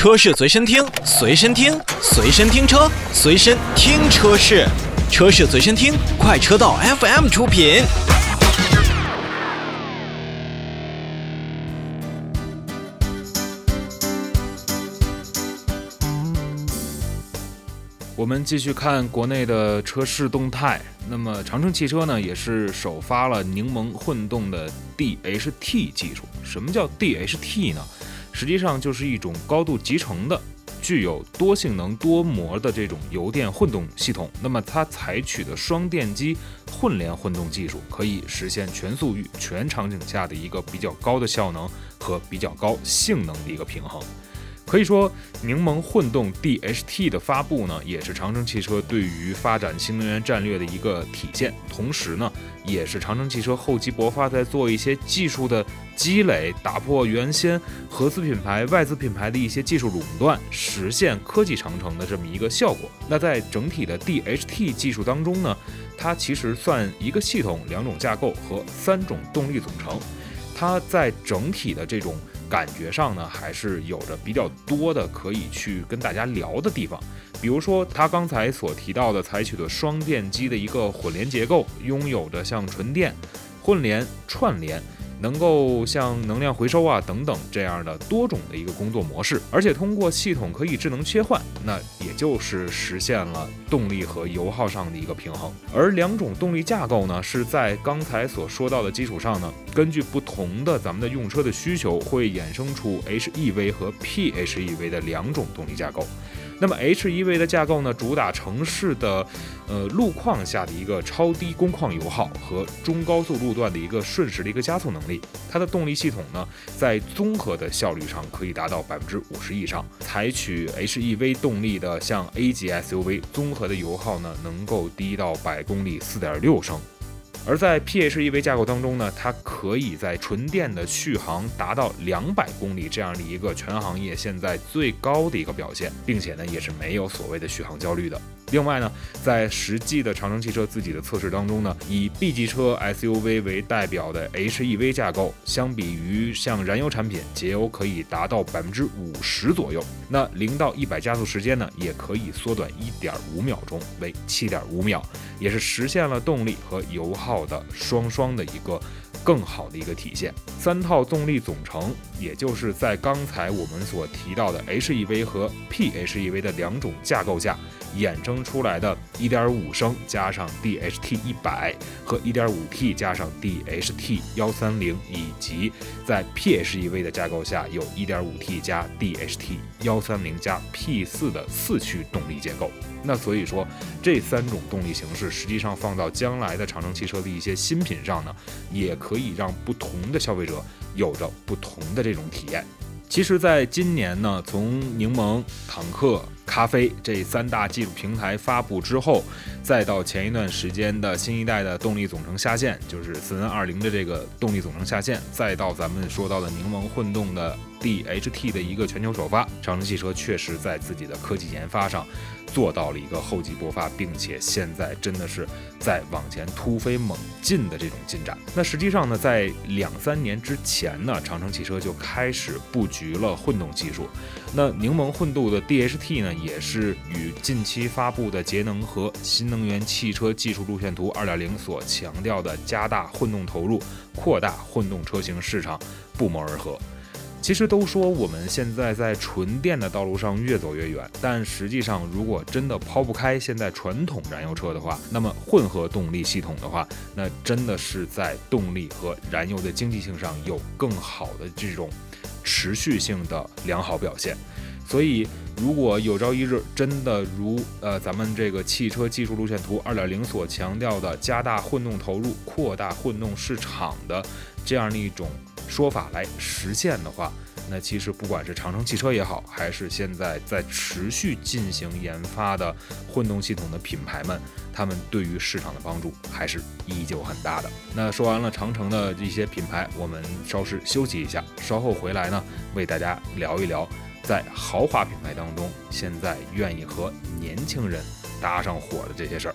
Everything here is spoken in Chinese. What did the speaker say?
车市随身听，随身听，随身听车，随身听车市，车市随身听，快车道 FM 出品。我们继续看国内的车市动态。那么，长城汽车呢，也是首发了柠檬混动的 DHT 技术。什么叫 DHT 呢？实际上就是一种高度集成的、具有多性能多模的这种油电混动系统。那么它采取的双电机混联混动技术，可以实现全速域、全场景下的一个比较高的效能和比较高性能的一个平衡。可以说，柠檬混动 DHT 的发布呢，也是长城汽车对于发展新能源战略的一个体现。同时呢，也是长城汽车厚积薄发，在做一些技术的积累，打破原先合资品牌、外资品牌的一些技术垄断，实现科技长城的这么一个效果。那在整体的 DHT 技术当中呢，它其实算一个系统、两种架构和三种动力总成。它在整体的这种感觉上呢，还是有着比较多的可以去跟大家聊的地方。比如说，他刚才所提到的采取的双电机的一个混联结构，拥有着像纯电、混联、串联。能够像能量回收啊等等这样的多种的一个工作模式，而且通过系统可以智能切换，那也就是实现了动力和油耗上的一个平衡。而两种动力架构呢，是在刚才所说到的基础上呢，根据不同的咱们的用车的需求，会衍生出 HEV 和 PHEV 的两种动力架构。那么 HEV 的架构呢，主打城市的，呃路况下的一个超低工况油耗和中高速路段的一个瞬时的一个加速能力。它的动力系统呢，在综合的效率上可以达到百分之五十以上。采取 HEV 动力的像 A 级 SUV，综合的油耗呢，能够低到百公里四点六升。而在 PHEV 架构当中呢，它可以在纯电的续航达到两百公里这样的一个全行业现在最高的一个表现，并且呢，也是没有所谓的续航焦虑的。另外呢，在实际的长城汽车自己的测试当中呢，以 B 级车 SUV 为代表的 HEV 架构，相比于像燃油产品，节油可以达到百分之五十左右。那零到一百加速时间呢，也可以缩短一点五秒钟，为七点五秒，也是实现了动力和油耗套的双双的一个。更好的一个体现，三套动力总成，也就是在刚才我们所提到的 HEV 和 PHEV 的两种架构下衍生出来的1.5升加上 DHT 100和 1.5T 加上 DHT 130，以及在 PHEV 的架构下有 1.5T 加 DHT 130加 P4 的四驱动力结构。那所以说，这三种动力形式实际上放到将来的长城汽车的一些新品上呢，也可以让不同的消费者有着不同的这种体验。其实，在今年呢，从柠檬、坦克、咖啡这三大技术平台发布之后，再到前一段时间的新一代的动力总成下线，就是四 N 二零的这个动力总成下线，再到咱们说到的柠檬混动的 DHT 的一个全球首发，长城汽车确实在自己的科技研发上。做到了一个厚积薄发，并且现在真的是在往前突飞猛进的这种进展。那实际上呢，在两三年之前呢，长城汽车就开始布局了混动技术。那柠檬混动的 DHT 呢，也是与近期发布的节能和新能源汽车技术路线图2.0所强调的加大混动投入、扩大混动车型市场不谋而合。其实都说我们现在在纯电的道路上越走越远，但实际上，如果真的抛不开现在传统燃油车的话，那么混合动力系统的话，那真的是在动力和燃油的经济性上有更好的这种持续性的良好表现。所以，如果有朝一日真的如呃咱们这个汽车技术路线图二点零所强调的，加大混动投入、扩大混动市场的这样的一种。说法来实现的话，那其实不管是长城汽车也好，还是现在在持续进行研发的混动系统的品牌们，他们对于市场的帮助还是依旧很大的。那说完了长城的一些品牌，我们稍事休息一下，稍后回来呢，为大家聊一聊在豪华品牌当中，现在愿意和年轻人搭上火的这些事儿。